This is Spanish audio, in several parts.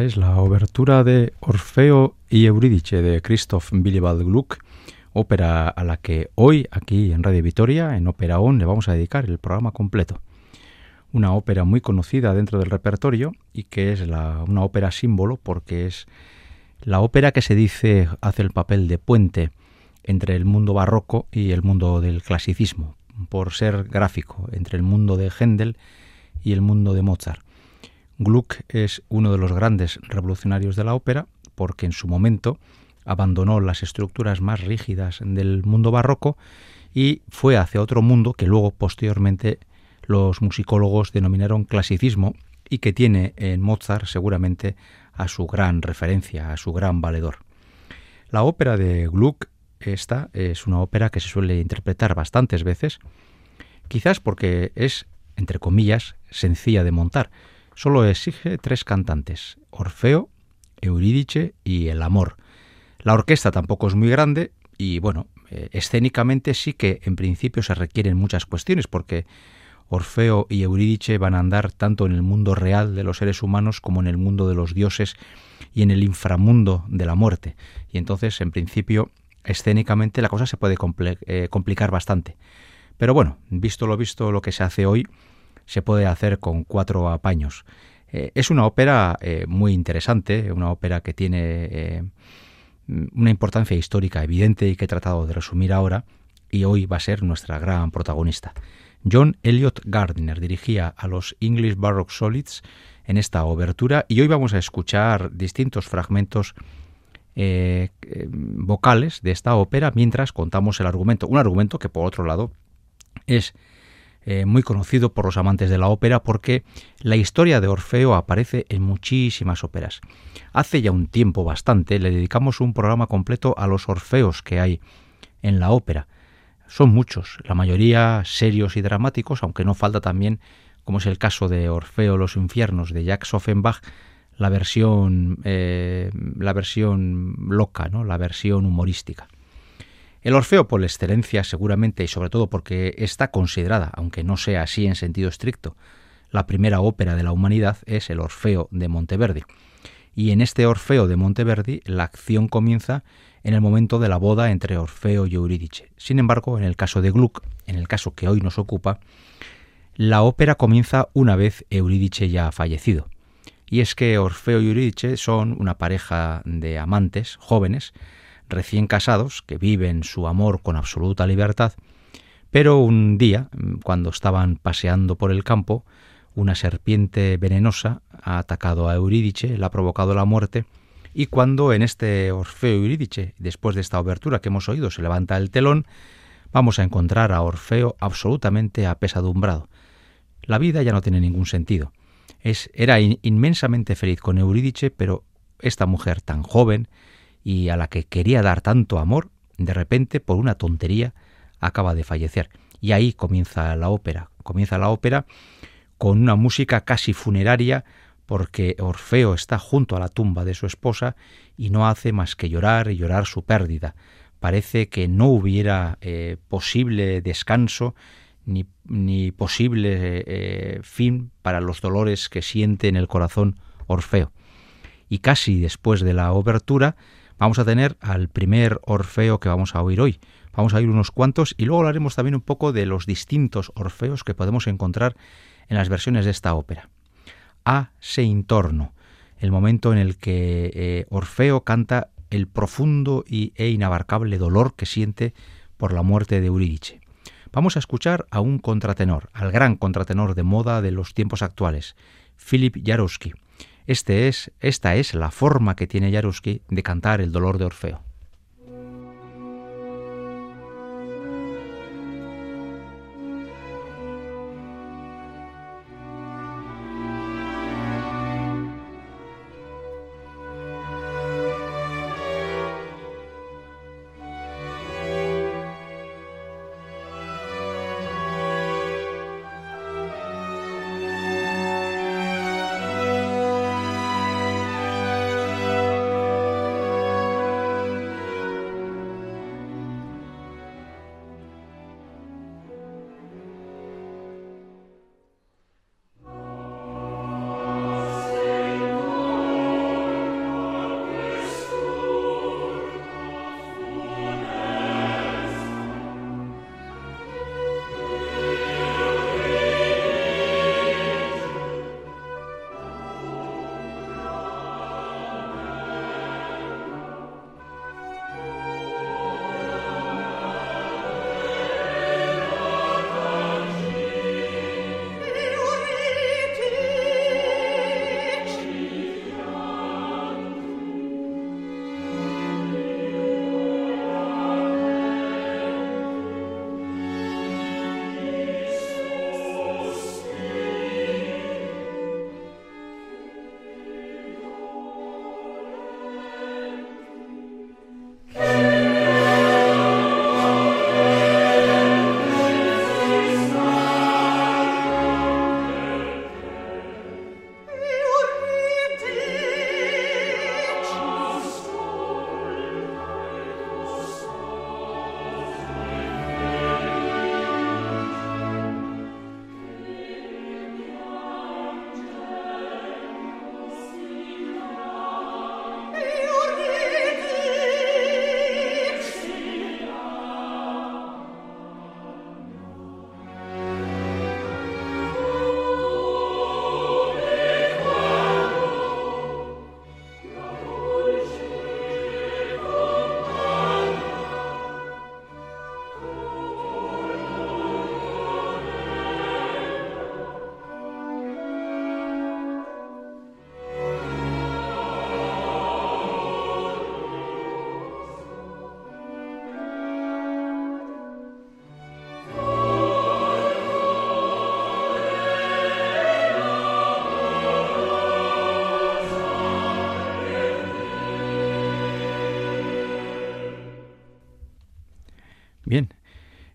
Es la obertura de Orfeo y Eurídice de Christoph Willibald Gluck, ópera a la que hoy aquí en Radio Vitoria, en Ópera On, le vamos a dedicar el programa completo. Una ópera muy conocida dentro del repertorio y que es una ópera símbolo porque es la ópera que se dice hace el papel de puente entre el mundo barroco y el mundo del clasicismo, por ser gráfico entre el mundo de Händel y el mundo de Mozart. Gluck es uno de los grandes revolucionarios de la ópera porque en su momento abandonó las estructuras más rígidas del mundo barroco y fue hacia otro mundo que luego posteriormente los musicólogos denominaron clasicismo y que tiene en Mozart seguramente a su gran referencia, a su gran valedor. La ópera de Gluck esta es una ópera que se suele interpretar bastantes veces, quizás porque es, entre comillas, sencilla de montar, Solo exige tres cantantes, Orfeo, Eurídice y El Amor. La orquesta tampoco es muy grande y bueno, eh, escénicamente sí que en principio se requieren muchas cuestiones porque Orfeo y Eurídice van a andar tanto en el mundo real de los seres humanos como en el mundo de los dioses y en el inframundo de la muerte. Y entonces, en principio, escénicamente la cosa se puede eh, complicar bastante. Pero bueno, visto lo visto lo que se hace hoy, se puede hacer con cuatro apaños. Eh, es una ópera eh, muy interesante, una ópera que tiene eh, una importancia histórica evidente y que he tratado de resumir ahora, y hoy va a ser nuestra gran protagonista. John Elliot Gardner dirigía a los English Baroque Solids en esta obertura y hoy vamos a escuchar distintos fragmentos vocales de esta ópera mientras contamos el argumento. Un argumento que por otro lado es eh, muy conocido por los amantes de la ópera porque la historia de Orfeo aparece en muchísimas óperas. Hace ya un tiempo bastante le dedicamos un programa completo a los Orfeos que hay en la ópera. Son muchos, la mayoría serios y dramáticos, aunque no falta también, como es el caso de Orfeo los infiernos de Jacques Offenbach, la versión, eh, la versión loca, ¿no? la versión humorística. El Orfeo por excelencia seguramente y sobre todo porque está considerada, aunque no sea así en sentido estricto, la primera ópera de la humanidad es el Orfeo de Monteverdi. Y en este Orfeo de Monteverdi la acción comienza en el momento de la boda entre Orfeo y Eurídice. Sin embargo, en el caso de Gluck, en el caso que hoy nos ocupa, la ópera comienza una vez Eurídice ya ha fallecido. Y es que Orfeo y Eurídice son una pareja de amantes jóvenes recién casados que viven su amor con absoluta libertad, pero un día, cuando estaban paseando por el campo, una serpiente venenosa ha atacado a Eurídice, le ha provocado la muerte, y cuando en este Orfeo Eurídice, después de esta obertura que hemos oído, se levanta el telón, vamos a encontrar a Orfeo absolutamente apesadumbrado. La vida ya no tiene ningún sentido. Era inmensamente feliz con Eurídice, pero esta mujer tan joven, y a la que quería dar tanto amor, de repente, por una tontería, acaba de fallecer. Y ahí comienza la ópera. Comienza la ópera con una música casi funeraria, porque Orfeo está junto a la tumba de su esposa y no hace más que llorar y llorar su pérdida. Parece que no hubiera eh, posible descanso ni, ni posible eh, fin para los dolores que siente en el corazón Orfeo. Y casi después de la obertura vamos a tener al primer Orfeo que vamos a oír hoy. Vamos a oír unos cuantos y luego hablaremos también un poco de los distintos Orfeos que podemos encontrar en las versiones de esta ópera. A se intorno, el momento en el que eh, Orfeo canta el profundo y, e inabarcable dolor que siente por la muerte de Eurídice. Vamos a escuchar a un contratenor, al gran contratenor de moda de los tiempos actuales, Philip Jarowski. Este es, esta es la forma que tiene Jaruski de cantar el dolor de Orfeo.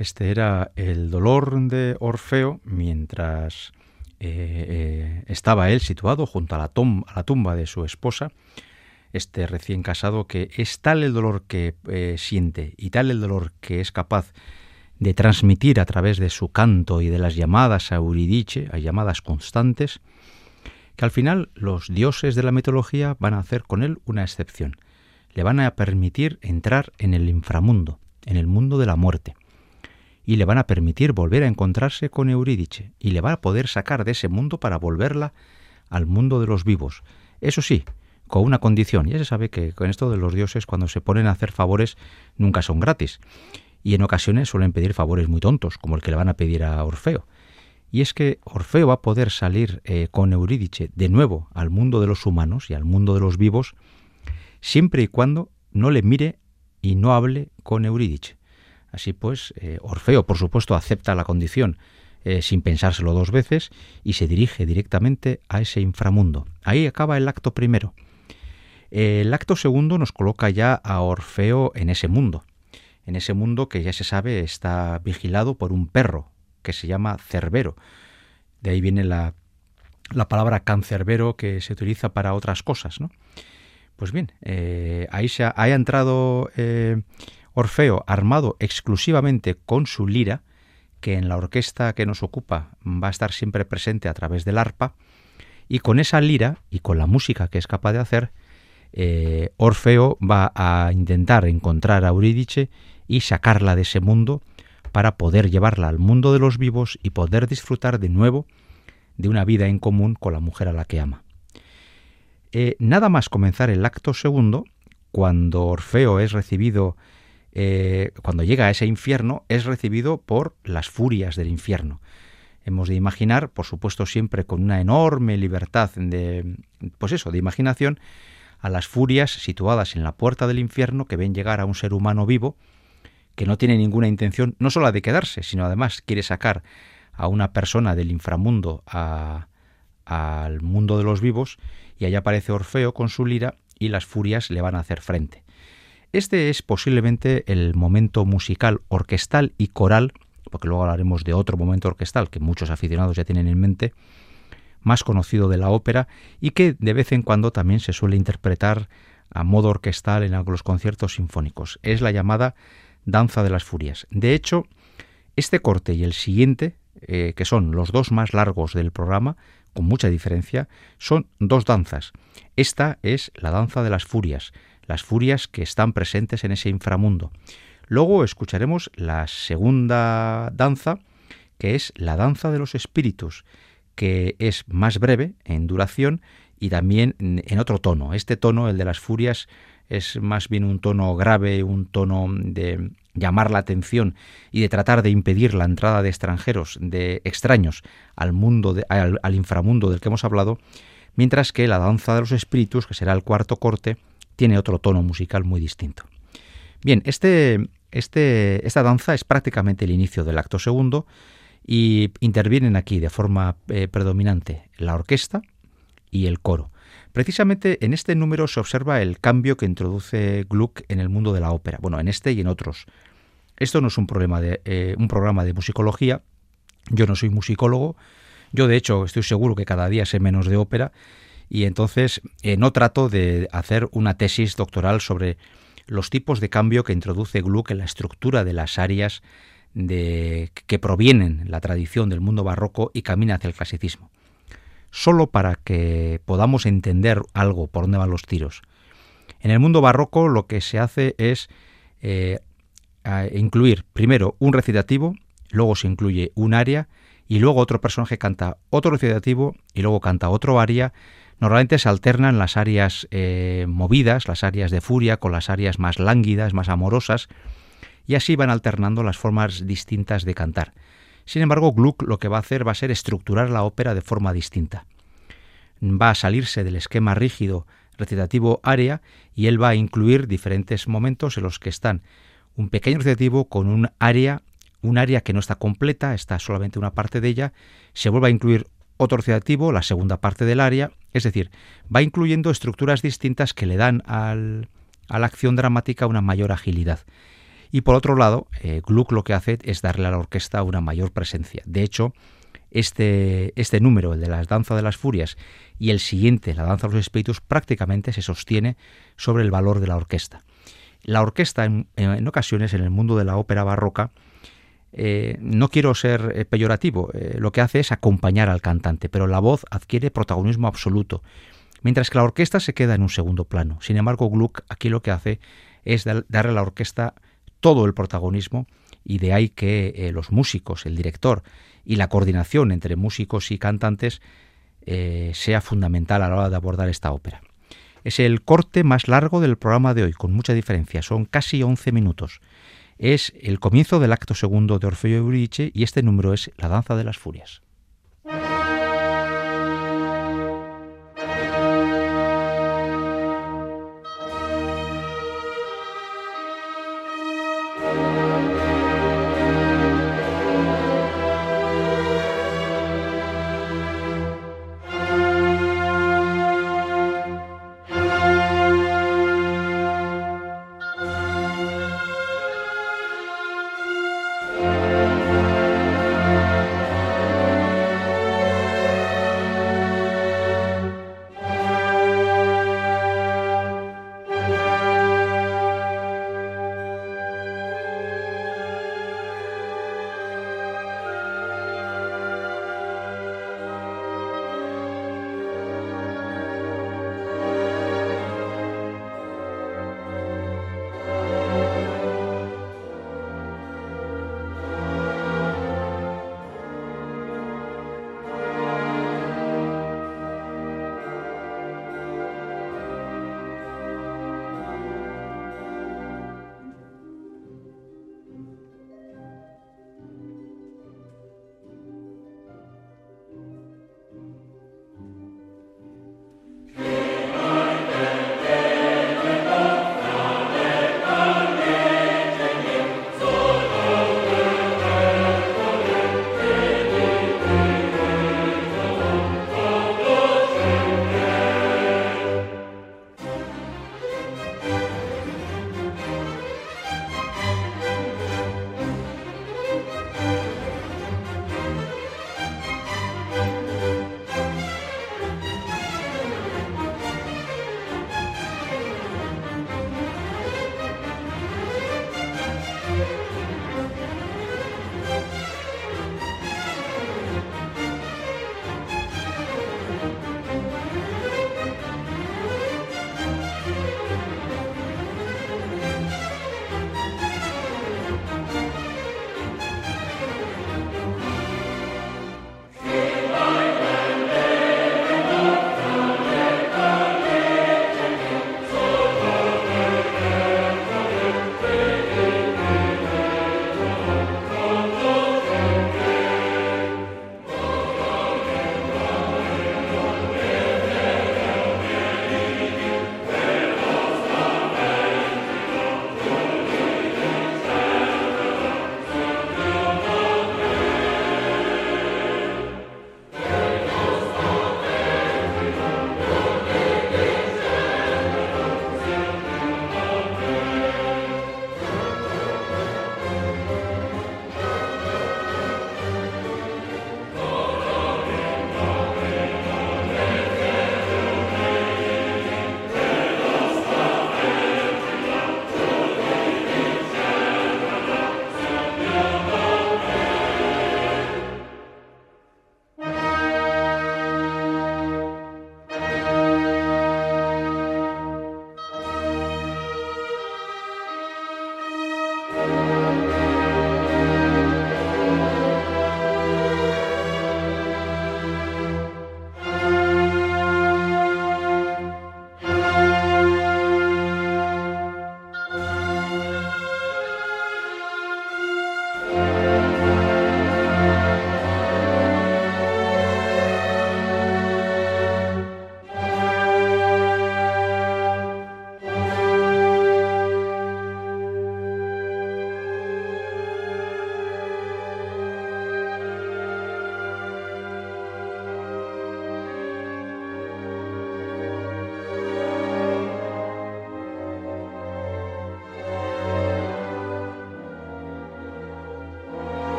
Este era el dolor de Orfeo mientras eh, eh, estaba él situado junto a la, tumba de su esposa, este recién casado, que es tal el dolor que eh, siente y tal el dolor que es capaz de transmitir a través de su canto y de las llamadas a Euridice, a llamadas constantes, que al final los dioses de la mitología van a hacer con él una excepción. Le van a permitir entrar en el inframundo, en el mundo de la muerte y le van a permitir volver a encontrarse con Eurídice y le va a poder sacar de ese mundo para volverla al mundo de los vivos. Eso sí, con una condición. Ya se sabe que con esto de los dioses cuando se ponen a hacer favores nunca son gratis y en ocasiones suelen pedir favores muy tontos, como el que le van a pedir a Orfeo. Y es que Orfeo va a poder salir eh, con Eurídice de nuevo al mundo de los humanos y al mundo de los vivos, siempre y cuando no le mire y no hable con Eurídice. Así pues, eh, Orfeo, por supuesto, acepta la condición eh, sin pensárselo dos veces y se dirige directamente a ese inframundo. Ahí acaba el acto primero. El acto segundo nos coloca ya a Orfeo en ese mundo, en ese mundo que ya se sabe está vigilado por un perro que se llama Cerbero. De ahí viene la, la palabra cancerbero que se utiliza para otras cosas. ¿no? Pues bien, eh, ahí se ha, entrado Orfeo, armado exclusivamente con su lira, que en la orquesta que nos ocupa va a estar siempre presente a través del arpa, y con esa lira y con la música que es capaz de hacer, eh, Orfeo va a intentar encontrar a Eurídice y sacarla de ese mundo para poder llevarla al mundo de los vivos y poder disfrutar de nuevo de una vida en común con la mujer a la que ama. Eh, nada más comenzar el acto segundo, cuando Orfeo es recibido eh, cuando llega a ese infierno, es recibido por las furias del infierno. Hemos de imaginar, por supuesto, siempre con una enorme libertad de, pues eso, de imaginación, a las furias situadas en la puerta del infierno que ven llegar a un ser humano vivo que no tiene ninguna intención no solo de quedarse, sino además quiere sacar a una persona del inframundo al mundo de los vivos y allá aparece Orfeo con su lira y las furias le van a hacer frente. Este es posiblemente el momento musical, orquestal y coral, porque luego hablaremos de otro momento orquestal que muchos aficionados ya tienen en mente, más conocido de la ópera y que de vez en cuando también se suele interpretar a modo orquestal en algunos conciertos sinfónicos. Es la llamada Danza de las Furias. De hecho, este corte y el siguiente, eh, que son los dos más largos del programa, con mucha diferencia, son dos danzas. Esta es la Danza de las Furias, las furias que están presentes en ese inframundo. Luego escucharemos la segunda danza, que es la danza de los espíritus, que es más breve en duración y también en otro tono. Este tono, el de las furias, es más bien un tono grave, un tono de llamar la atención y de tratar de impedir la entrada de extranjeros, de extraños al mundo, al, al inframundo del que hemos hablado, mientras que la danza de los espíritus, que será el cuarto corte, tiene otro tono musical muy distinto. Bien, este, este, esta danza es prácticamente el inicio del acto segundo y intervienen aquí de forma eh, predominante la orquesta y el coro. Precisamente en este número se observa el cambio que introduce Gluck en el mundo de la ópera, bueno, en este y en otros. Esto no es un, problema de, eh, un programa de musicología, yo no soy musicólogo, yo de hecho estoy seguro que cada día sé menos de ópera y entonces eh, no trato de hacer una tesis doctoral sobre los tipos de cambio que introduce Gluck en la estructura de las áreas de, que provienen la tradición del mundo barroco y camina hacia el clasicismo. Solo para que podamos entender algo por dónde van los tiros. En el mundo barroco lo que se hace es eh, incluir primero un recitativo, luego se incluye un aria y luego otro personaje canta otro recitativo y luego canta otro aria Normalmente se alternan las áreas eh, movidas, las áreas de furia, con las áreas más lánguidas, más amorosas, y así van alternando las formas distintas de cantar. Sin embargo, Gluck lo que va a hacer va a ser estructurar la ópera de forma distinta. Va a salirse del esquema rígido recitativo área y él va a incluir diferentes momentos en los que están un pequeño recitativo con un área, un área que no está completa, está solamente una parte de ella, se vuelve a incluir otro recitativo, la segunda parte del área, es decir, va incluyendo estructuras distintas que le dan al, a la acción dramática una mayor agilidad. Y por otro lado, eh, Gluck lo que hace es darle a la orquesta una mayor presencia. De hecho, este, este número, el de la danza de las furias, y el siguiente, la danza de los espíritus, prácticamente se sostiene sobre el valor de la orquesta. La orquesta, en, ocasiones, en el mundo de la ópera barroca, eh, no quiero ser eh, peyorativo, eh, lo que hace es acompañar al cantante, pero la voz adquiere protagonismo absoluto, mientras que la orquesta se queda en un segundo plano. Sin embargo, Gluck aquí lo que hace es darle a la orquesta todo el protagonismo y de ahí que los músicos, el director y la coordinación entre músicos y cantantes sea fundamental a la hora de abordar esta ópera. Es el corte más largo del programa de hoy, con mucha diferencia, son casi 11 minutos. Es el comienzo del acto segundo de Orfeo y Euridice y este número es La danza de las furias.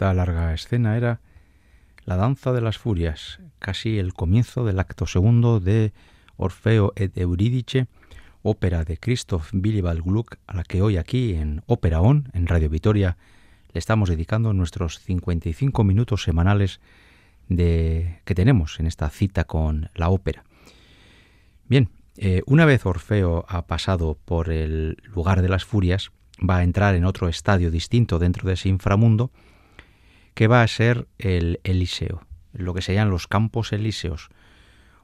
Esta larga escena era la danza de las furias, casi el comienzo del acto segundo de Orfeo et Eurídice, ópera de Christoph Willibald Gluck, a la que hoy aquí en Ópera On, en Radio Vitoria, le estamos dedicando nuestros 55 minutos semanales de, que tenemos en esta cita con la ópera. Bien, eh, una vez Orfeo ha pasado por el lugar de las furias, va a entrar en otro estadio distinto dentro de ese inframundo, que va a ser el Eliseo, lo que serían los campos elíseos,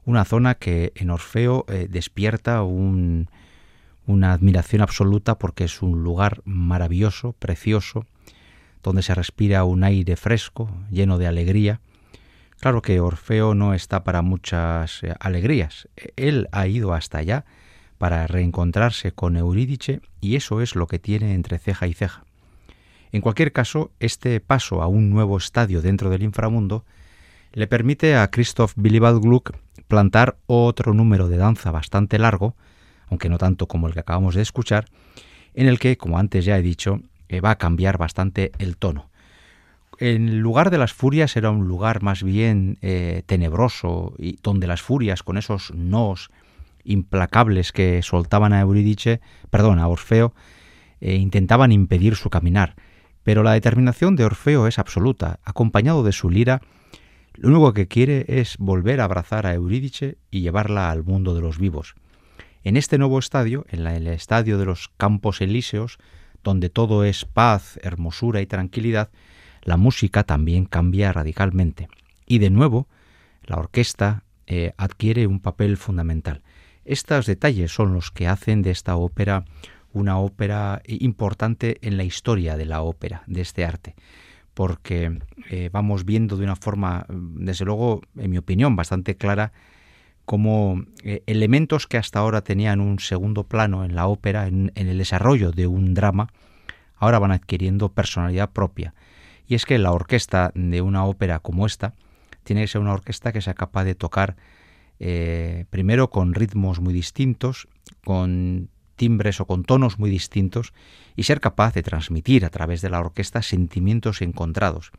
una zona que en Orfeo eh, despierta una admiración absoluta porque es un lugar maravilloso, precioso, donde se respira un aire fresco, lleno de alegría. Claro que Orfeo no está para muchas eh, alegrías. Él ha ido hasta allá para reencontrarse con Eurídice y eso es lo que tiene entre ceja y ceja. En cualquier caso, este paso a un nuevo estadio dentro del inframundo le permite a Christoph Willibald Gluck plantar otro número de danza bastante largo, aunque no tanto como el que acabamos de escuchar, en el que, como antes ya he dicho, eh, va a cambiar bastante el tono. En lugar de las furias era un lugar más bien eh, tenebroso, y donde las furias, con esos nos implacables que soltaban a Eurídice, perdón, a Orfeo, eh, intentaban impedir su caminar. Pero la determinación de Orfeo es absoluta. Acompañado de su lira, lo único que quiere es volver a abrazar a Eurídice y llevarla al mundo de los vivos. En este nuevo estadio, en el estadio de los Campos Elíseos, donde todo es paz, hermosura y tranquilidad, la música también cambia radicalmente. Y de nuevo, la orquesta eh, adquiere un papel fundamental. Estos detalles son los que hacen de esta ópera una ópera importante en la historia de la ópera, de este arte porque eh, vamos viendo de una forma, desde luego, en mi opinión, bastante clara, como eh, elementos que hasta ahora tenían un segundo plano en la ópera, en, el desarrollo de un drama, ahora van adquiriendo personalidad propia. Y es que la orquesta de una ópera como esta tiene que ser una orquesta que sea capaz de tocar eh, primero con ritmos muy distintos, con timbres o con tonos muy distintos y ser capaz de transmitir a través de la orquesta sentimientos encontrados.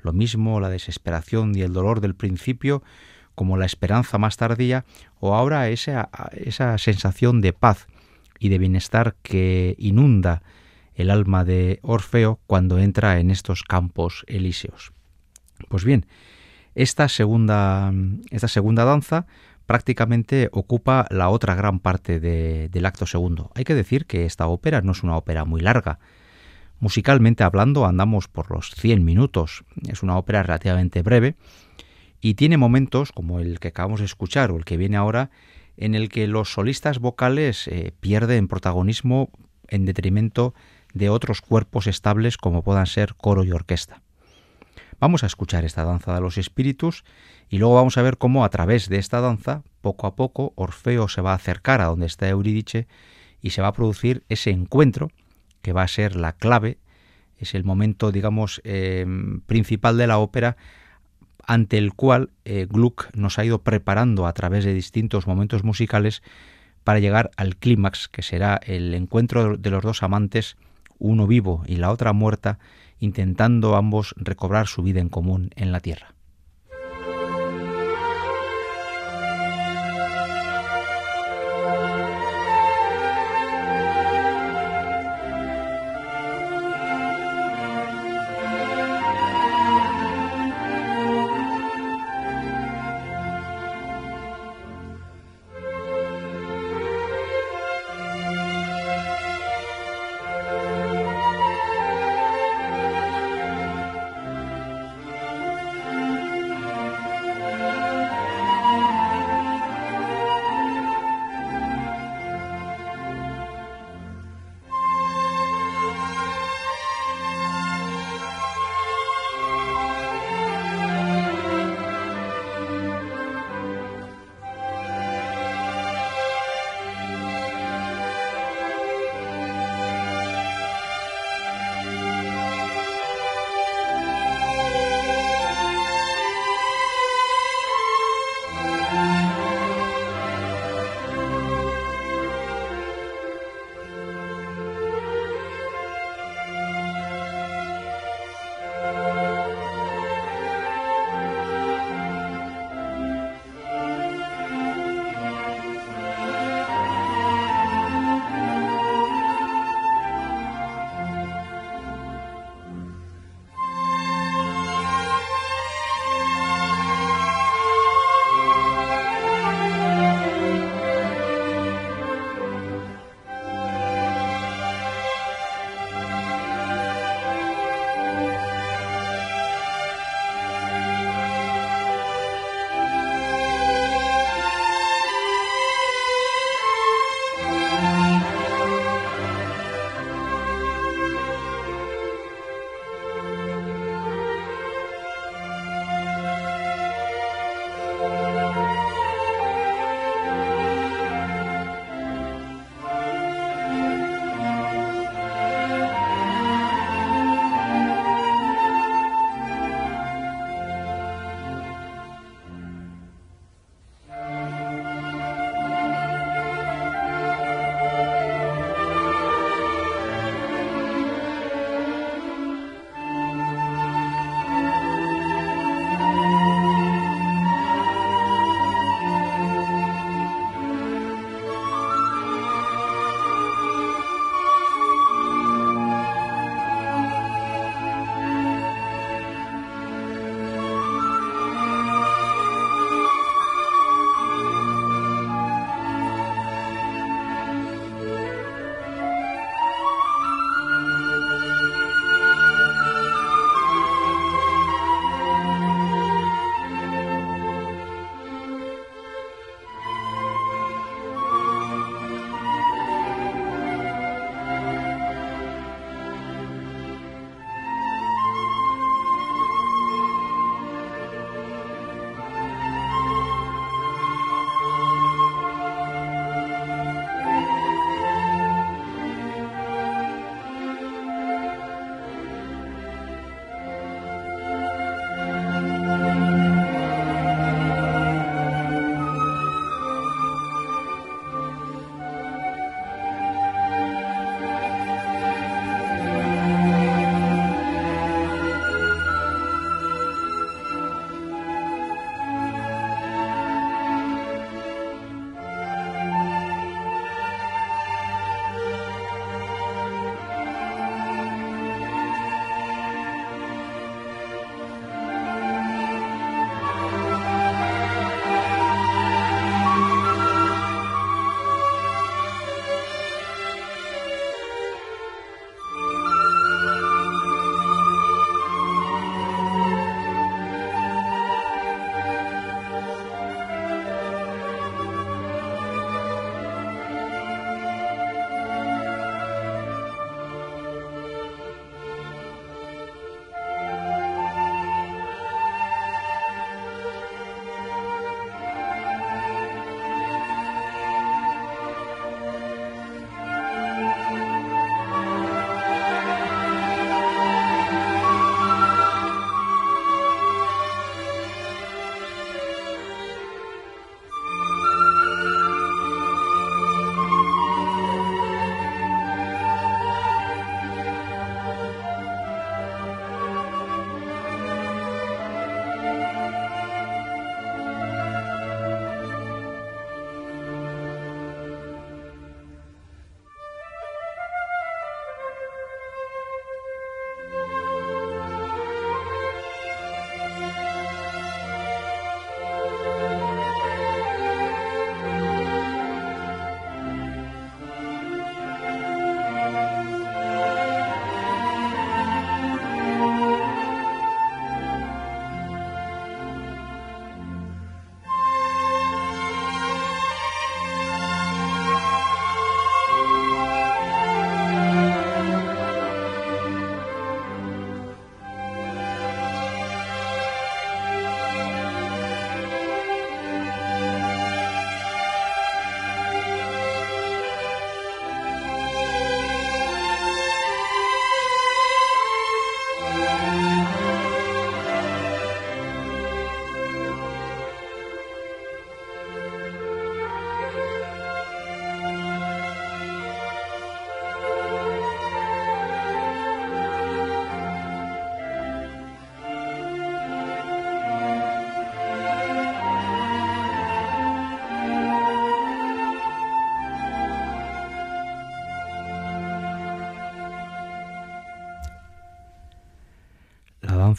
Lo mismo la desesperación y el dolor del principio como la esperanza más tardía o ahora esa, esa sensación de paz y de bienestar que inunda el alma de Orfeo cuando entra en estos campos elíseos. Pues bien, esta segunda, esta segunda danza prácticamente ocupa la otra gran parte del acto segundo. Hay que decir que esta ópera no es una ópera muy larga. Musicalmente hablando andamos por los 100 minutos. Es una ópera relativamente breve y tiene momentos como el que acabamos de escuchar o el que viene ahora en el que los solistas vocales eh, pierden protagonismo en detrimento de otros cuerpos estables como puedan ser coro y orquesta. Vamos a escuchar esta danza de los espíritus y luego vamos a ver cómo a través de esta danza, poco a poco, Orfeo se va a acercar a donde está Eurídice y se va a producir ese encuentro que va a ser la clave, es el momento, digamos, em, principal de la ópera ante el cual eh, Gluck nos ha ido preparando a través de distintos momentos musicales para llegar al clímax, que será el encuentro de los dos amantes, uno vivo y la otra muerta, intentando ambos recobrar su vida en común en la tierra.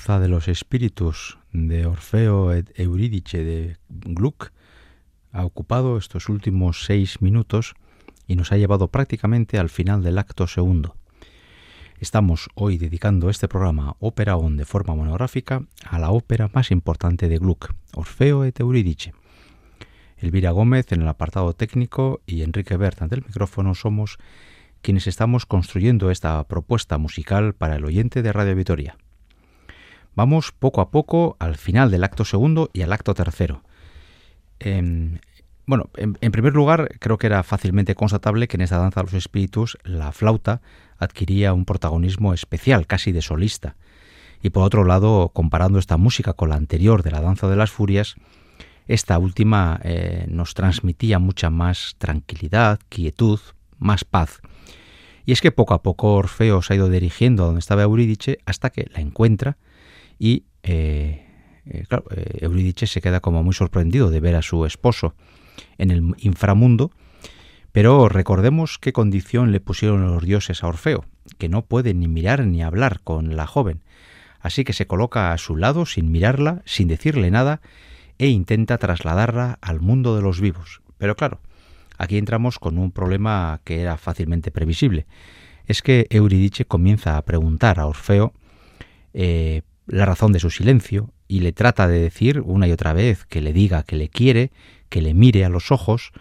De los espíritus de Orfeo et Eurídice de Gluck ha ocupado estos últimos seis minutos y nos ha llevado prácticamente al final del acto segundo. Estamos hoy dedicando este programa Ópera On de forma monográfica a la ópera más importante de Gluck, Orfeo et Eurídice. Elvira Gómez en el apartado técnico y Enrique Bert ante el micrófono somos quienes estamos construyendo esta propuesta musical para el oyente de Radio Vitoria. Vamos poco a poco al final del acto segundo y al acto tercero. Em, bueno, en, primer lugar, creo que era fácilmente constatable que en esta danza de los espíritus la flauta adquiría un protagonismo especial, casi de solista. Y por otro lado, comparando esta música con la anterior de la danza de las furias, esta última eh, nos transmitía mucha más tranquilidad, quietud, más paz. Y es que poco a poco Orfeo se ha ido dirigiendo a donde estaba Eurídice hasta que la encuentra y eh, eh, claro, eh, Eurídice se queda como muy sorprendido de ver a su esposo en el inframundo, pero recordemos qué condición le pusieron los dioses a Orfeo, que no puede ni mirar ni hablar con la joven, así que se coloca a su lado sin mirarla, sin decirle nada, e intenta trasladarla al mundo de los vivos. Pero claro, aquí entramos con un problema que era fácilmente previsible. Es que Eurídice comienza a preguntar a Orfeo eh, la razón de su silencio y le trata de decir una y otra vez que le diga que le quiere, que le mire a los ojos,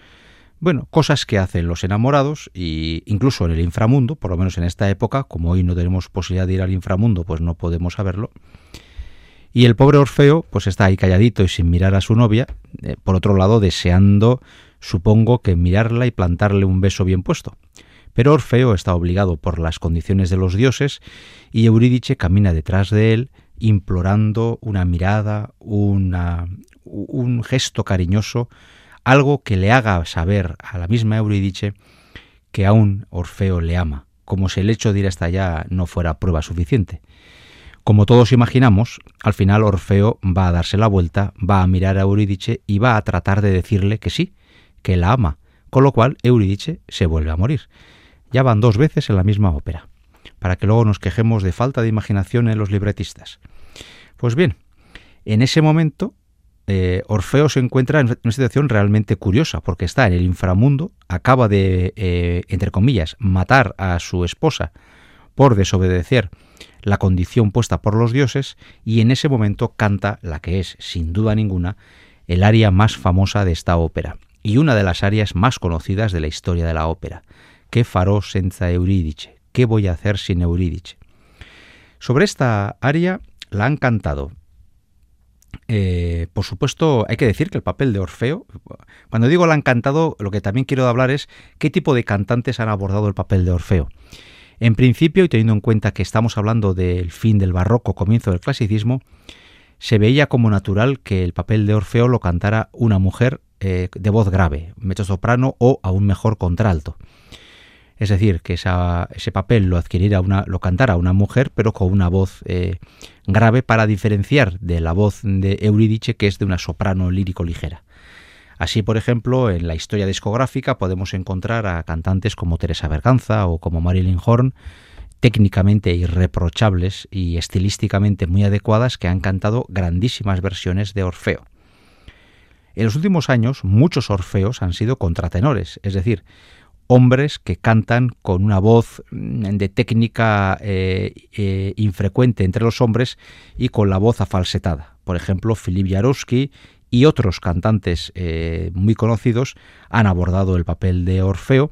bueno, cosas que hacen los enamorados y incluso en el inframundo, por lo menos en esta época, como hoy no tenemos posibilidad de ir al inframundo, pues no podemos saberlo. Y el pobre Orfeo, pues está ahí calladito y sin mirar a su novia, eh, por otro lado deseando, supongo que mirarla y plantarle un beso bien puesto. Pero Orfeo está obligado por las condiciones de los dioses y Eurídice camina detrás de él implorando una mirada, un gesto cariñoso, algo que le haga saber a la misma Eurídice que aún Orfeo le ama, como si el hecho de ir hasta allá no fuera prueba suficiente. Como todos imaginamos, al final Orfeo va a darse la vuelta, va a mirar a Eurídice y va a tratar de decirle que sí, que la ama, con lo cual Eurídice se vuelve a morir. Ya van dos veces en la misma ópera para que luego nos quejemos de falta de imaginación en los libretistas. Pues bien, en ese momento eh, Orfeo se encuentra en una situación realmente curiosa, porque está en el inframundo, acaba de, eh, entre comillas, matar a su esposa por desobedecer la condición puesta por los dioses, y en ese momento canta la que es, sin duda ninguna, el aria más famosa de esta ópera, y una de las arias más conocidas de la historia de la ópera, que farò senza Eurídice, ¿Qué voy a hacer sin Eurídice? Sobre esta aria la han cantado. Eh, por supuesto, hay que decir que el papel de Orfeo, cuando digo la han cantado, lo que también quiero hablar es qué tipo de cantantes han abordado el papel de Orfeo. En principio, y teniendo en cuenta que estamos hablando del fin del barroco, comienzo del clasicismo, se veía como natural que el papel de Orfeo lo cantara una mujer eh, de voz grave, soprano o aún mejor contralto es decir, que ese papel lo adquiriera una, lo cantara una mujer, pero con una voz eh, grave para diferenciar de la voz de Eurídice, que es de una soprano lírico ligera. Así, por ejemplo, en la historia discográfica podemos encontrar a cantantes como Teresa Berganza o como Marilyn Horn, técnicamente irreprochables y estilísticamente muy adecuadas, que han cantado grandísimas versiones de Orfeo. En los últimos años, muchos Orfeos han sido contratenores, es decir, hombres que cantan con una voz mm, de técnica eh, eh, infrecuente entre los hombres y con la voz afalsetada. Por ejemplo, Filip Jarowski y otros cantantes eh, muy conocidos han abordado el papel de Orfeo,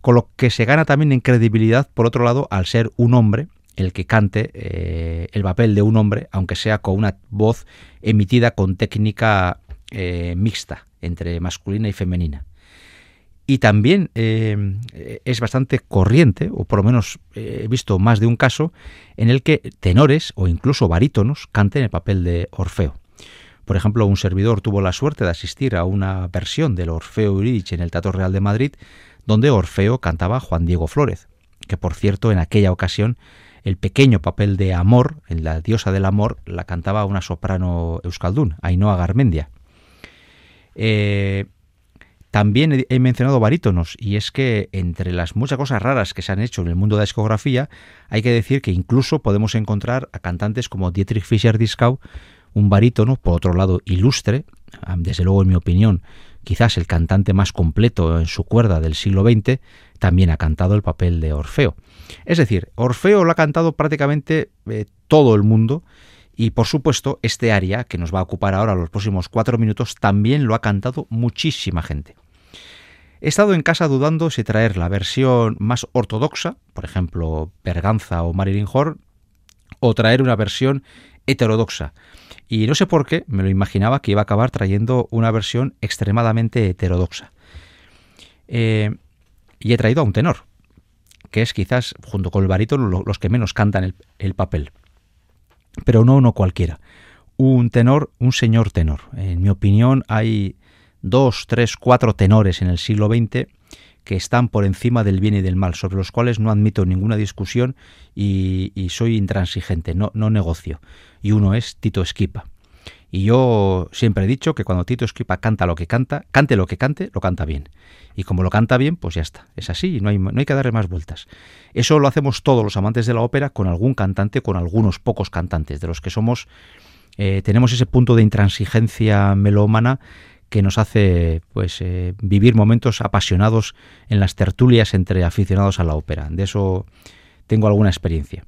con lo que se gana también en credibilidad, por otro lado, al ser un hombre el que cante el papel de un hombre, aunque sea con una voz emitida con técnica mixta entre masculina y femenina. Y también eh, es bastante corriente, o por lo menos eh, he visto más de un caso, en el que tenores o incluso barítonos canten el papel de Orfeo. Por ejemplo, un servidor tuvo la suerte de asistir a una versión del Orfeo Eurídice en el Teatro Real de Madrid, donde Orfeo cantaba Juan Diego Flórez, que por cierto en aquella ocasión el pequeño papel de Amor, en la diosa del amor, la cantaba una soprano euskaldún, Ainhoa Garmendia. Eh, También he mencionado barítonos y es que entre las muchas cosas raras que se han hecho en el mundo de la discografía hay que decir que incluso podemos encontrar a cantantes como Dietrich Fischer-Dieskau, un barítono, por otro lado ilustre, desde luego en mi opinión, quizás el cantante más completo en su cuerda del siglo XX, también ha cantado el papel de Orfeo. Es decir, Orfeo lo ha cantado prácticamente eh, todo el mundo y por supuesto, este aria que nos va a ocupar ahora los próximos cuatro minutos también lo ha cantado muchísima gente. He estado en casa dudando si traer la versión más ortodoxa, por ejemplo, Berganza o Marilyn Horn, o traer una versión heterodoxa. Y no sé por qué, me lo imaginaba que iba a acabar trayendo una versión extremadamente heterodoxa. Eh, y he traído a un tenor, que es quizás, junto con el barítono, los que menos cantan el papel pero no uno cualquiera. Un tenor, un señor tenor. En mi opinión hay dos, tres, cuatro tenores en el siglo XX que están por encima del bien y del mal, sobre los cuales no admito ninguna discusión y, soy intransigente, no, no negocio. Y uno es Tito Esquipa. Y yo siempre he dicho que cuando Tito Esquipa canta lo que canta, cante lo que cante, lo canta bien. Y como lo canta bien, pues ya está. Es así, no hay, no hay que darle más vueltas. Eso lo hacemos todos los amantes de la ópera con algún cantante, con algunos pocos cantantes, de los que somos, eh, tenemos ese punto de intransigencia melómana que nos hace pues eh, vivir momentos apasionados en las tertulias entre aficionados a la ópera. De eso tengo alguna experiencia.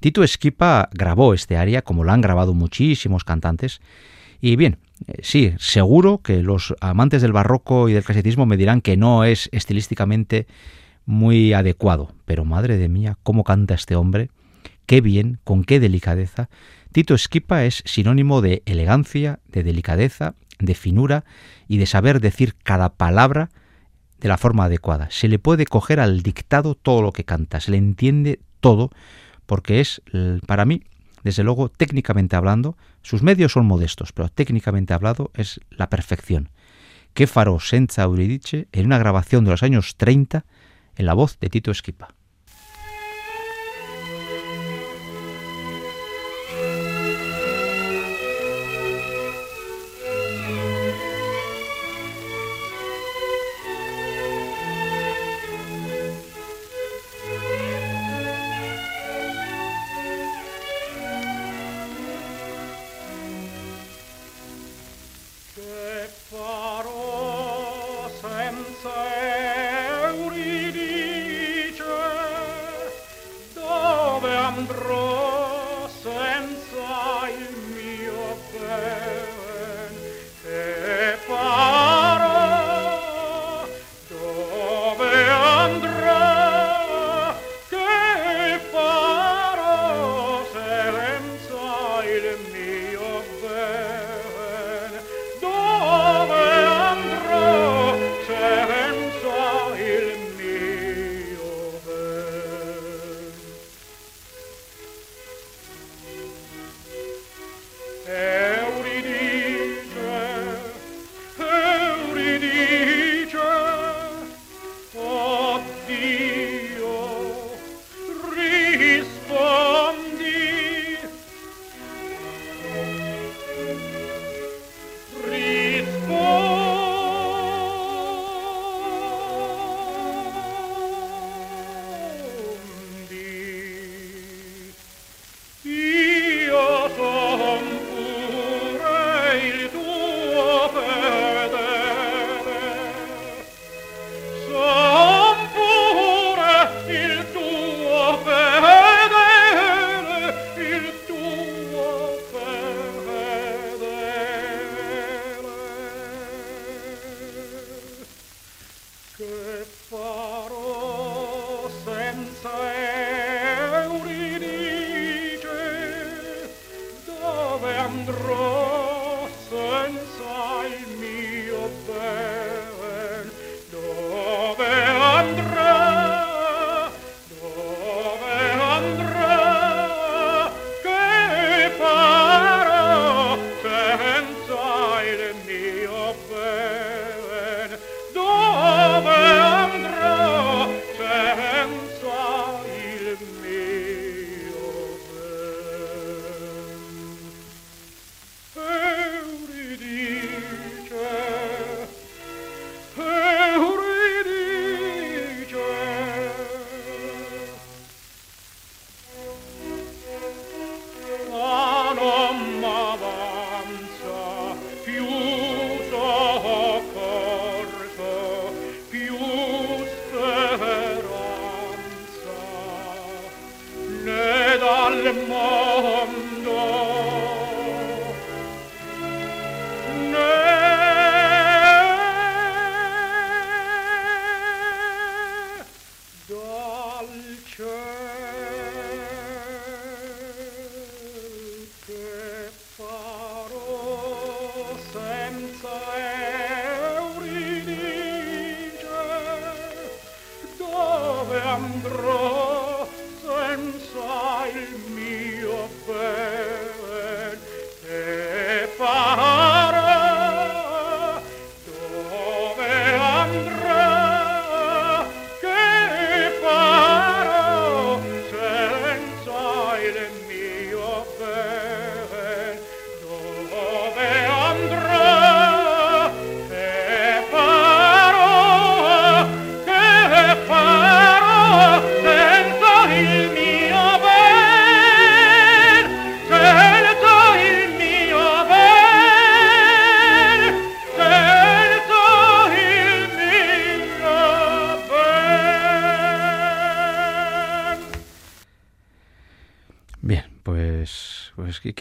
Tito Esquipa grabó este aria, como lo han grabado muchísimos cantantes. Y bien, eh, sí, seguro que los amantes del barroco y del clasicismo me dirán que no es estilísticamente muy adecuado. Pero madre de mía, cómo canta este hombre, qué bien, con qué delicadeza. Tito Esquipa es sinónimo de elegancia, de delicadeza, de finura y de saber decir cada palabra de la forma adecuada. Se le puede coger al dictado todo lo que canta, se le entiende todo porque es, para mí, desde luego, técnicamente hablando, sus medios son modestos, pero técnicamente hablado es la perfección. Que faro senza Euridice en una grabación de los años 30 en la voz de Tito Esquipa.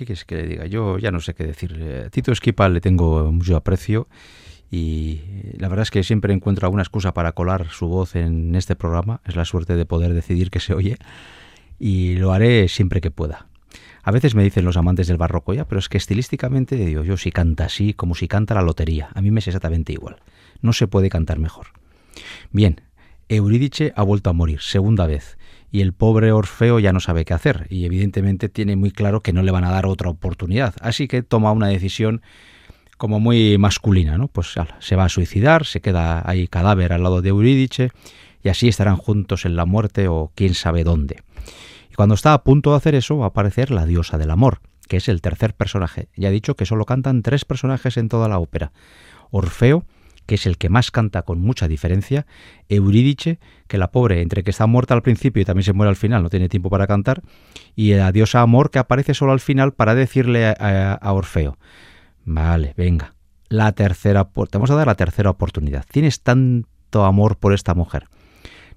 Qué que le diga? Yo ya no sé qué decir. Eh, Tito Esquipa le tengo mucho aprecio y la verdad es que siempre encuentro alguna excusa para colar su voz en este programa. Es la suerte de poder decidir que se oye y lo haré siempre que pueda. A veces me dicen los amantes del barroco ya, pero es que estilísticamente digo yo si canta así como si canta la lotería. A mí me es exactamente igual. No se puede cantar mejor. Bien, Eurídice ha vuelto a morir, segunda vez y el pobre Orfeo ya no sabe qué hacer y evidentemente tiene muy claro que no le van a dar otra oportunidad. Así que toma una decisión como muy masculina, ¿no? Pues se va a suicidar, se queda ahí cadáver al lado de Eurídice y así estarán juntos en la muerte o quién sabe dónde. Y cuando está a punto de hacer eso va a aparecer la diosa del amor, que es el tercer personaje. Ya he dicho que solo cantan tres personajes en toda la ópera. Orfeo, que es el que más canta con mucha diferencia, Eurídice, que la pobre, entre que está muerta al principio y también se muere al final, no tiene tiempo para cantar, y la diosa Amor, que aparece solo al final para decirle a, Orfeo, vale, venga, la tercera, te vamos a dar la tercera oportunidad. Tienes tanto amor por esta mujer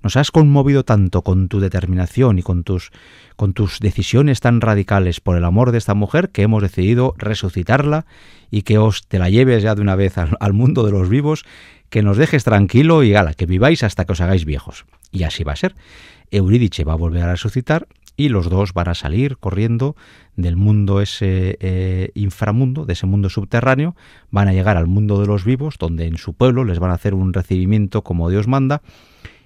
nos has conmovido tanto con tu determinación y con tus, con tus decisiones tan radicales por el amor de esta mujer que hemos decidido resucitarla y que os te la lleves ya de una vez al, mundo de los vivos, que nos dejes tranquilo y gala, que viváis hasta que os hagáis viejos. Y así va a ser. Eurídice va a volver a resucitar y los dos van a salir corriendo del mundo ese eh, inframundo, de ese mundo subterráneo, van a llegar al mundo de los vivos, donde en su pueblo les van a hacer un recibimiento como Dios manda,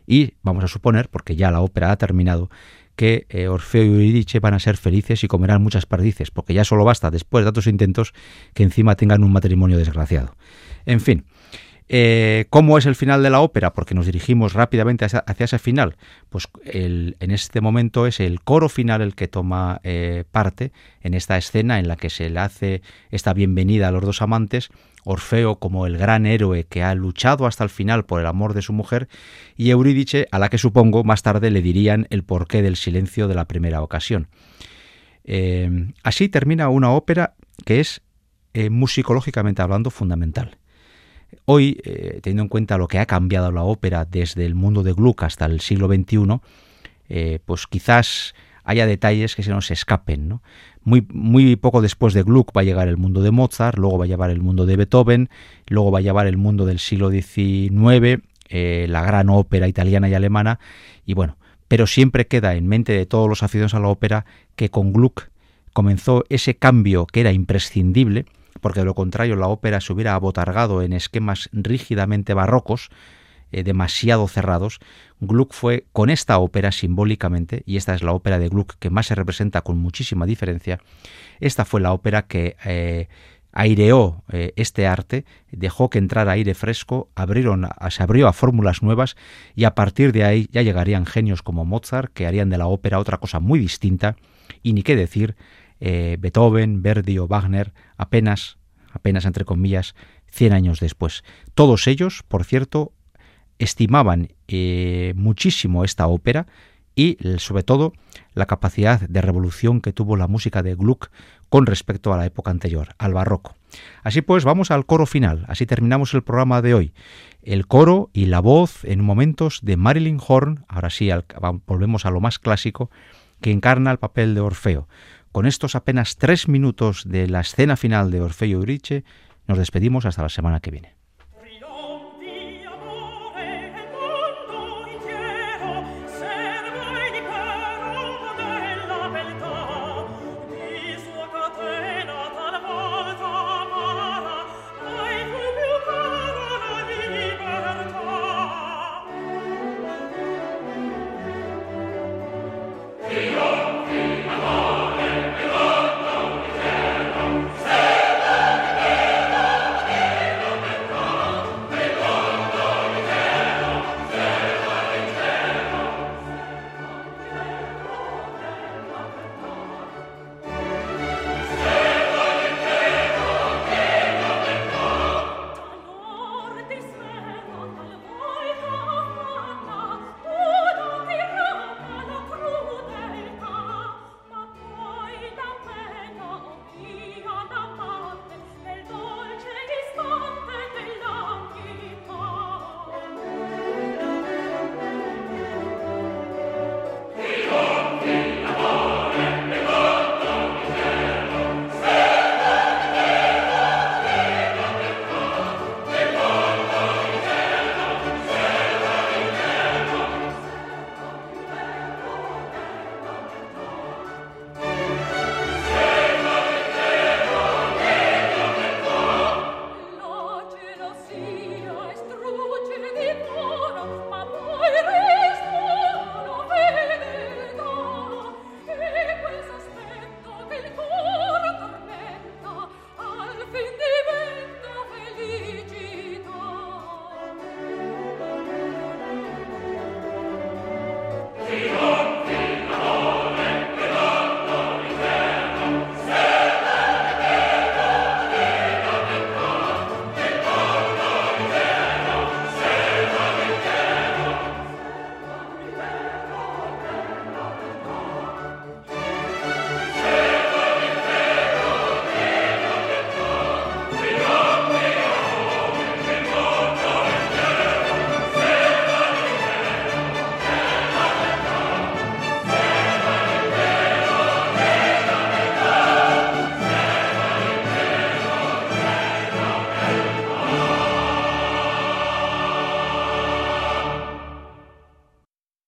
y vamos a suponer, porque ya la ópera ha terminado, que eh, Orfeo y Eurídice van a ser felices y comerán muchas perdices, porque ya solo basta, después de tantos intentos, que encima tengan un matrimonio desgraciado. En fin, eh, ¿Cómo es el final de la ópera? Porque nos dirigimos rápidamente hacia, ese final. Pues en este momento es el coro final el que toma eh, parte en esta escena en la que se le hace esta bienvenida a los dos amantes Orfeo como el gran héroe que ha luchado hasta el final por el amor de su mujer, y Eurídice, a la que supongo más tarde le dirían el porqué del silencio de la primera ocasión. Eh, así termina una ópera que es eh, musicológicamente hablando fundamental. Hoy, eh, teniendo en cuenta lo que ha cambiado la ópera desde el mundo de Gluck hasta el siglo XXI, pues quizás haya detalles que se nos escapen. ¿no? Muy, muy poco después de Gluck va a llegar el mundo de Mozart, luego va a llevar el mundo de Beethoven, luego va a llevar el mundo del siglo XIX, eh, la gran ópera italiana y alemana, y bueno, pero siempre queda en mente de todos los aficionados a la ópera que con Gluck comenzó ese cambio que era imprescindible, porque de lo contrario la ópera se hubiera abotargado en esquemas rígidamente barrocos, eh, demasiado cerrados, Gluck fue con esta ópera simbólicamente, y esta es la ópera de Gluck que más se representa con muchísima diferencia, esta fue la ópera que eh, aireó eh, este arte, dejó que entrara aire fresco, abrieron, se abrió a fórmulas nuevas y a partir de ahí ya llegarían genios como Mozart que harían de la ópera otra cosa muy distinta y ni qué decir Beethoven, Verdi o Wagner apenas, apenas entre comillas, 100 años después. Todos ellos, por cierto, estimaban eh, muchísimo esta ópera y sobre todo la capacidad de revolución que tuvo la música de Gluck con respecto a la época anterior, al barroco. Así pues, vamos al coro final, así terminamos el programa de hoy. El coro y la voz en momentos de Marilyn Horn, ahora sí volvemos a lo más clásico, que encarna el papel de Orfeo con estos apenas tres minutos de la escena final de Orfeo y Euridice, nos despedimos hasta la semana que viene.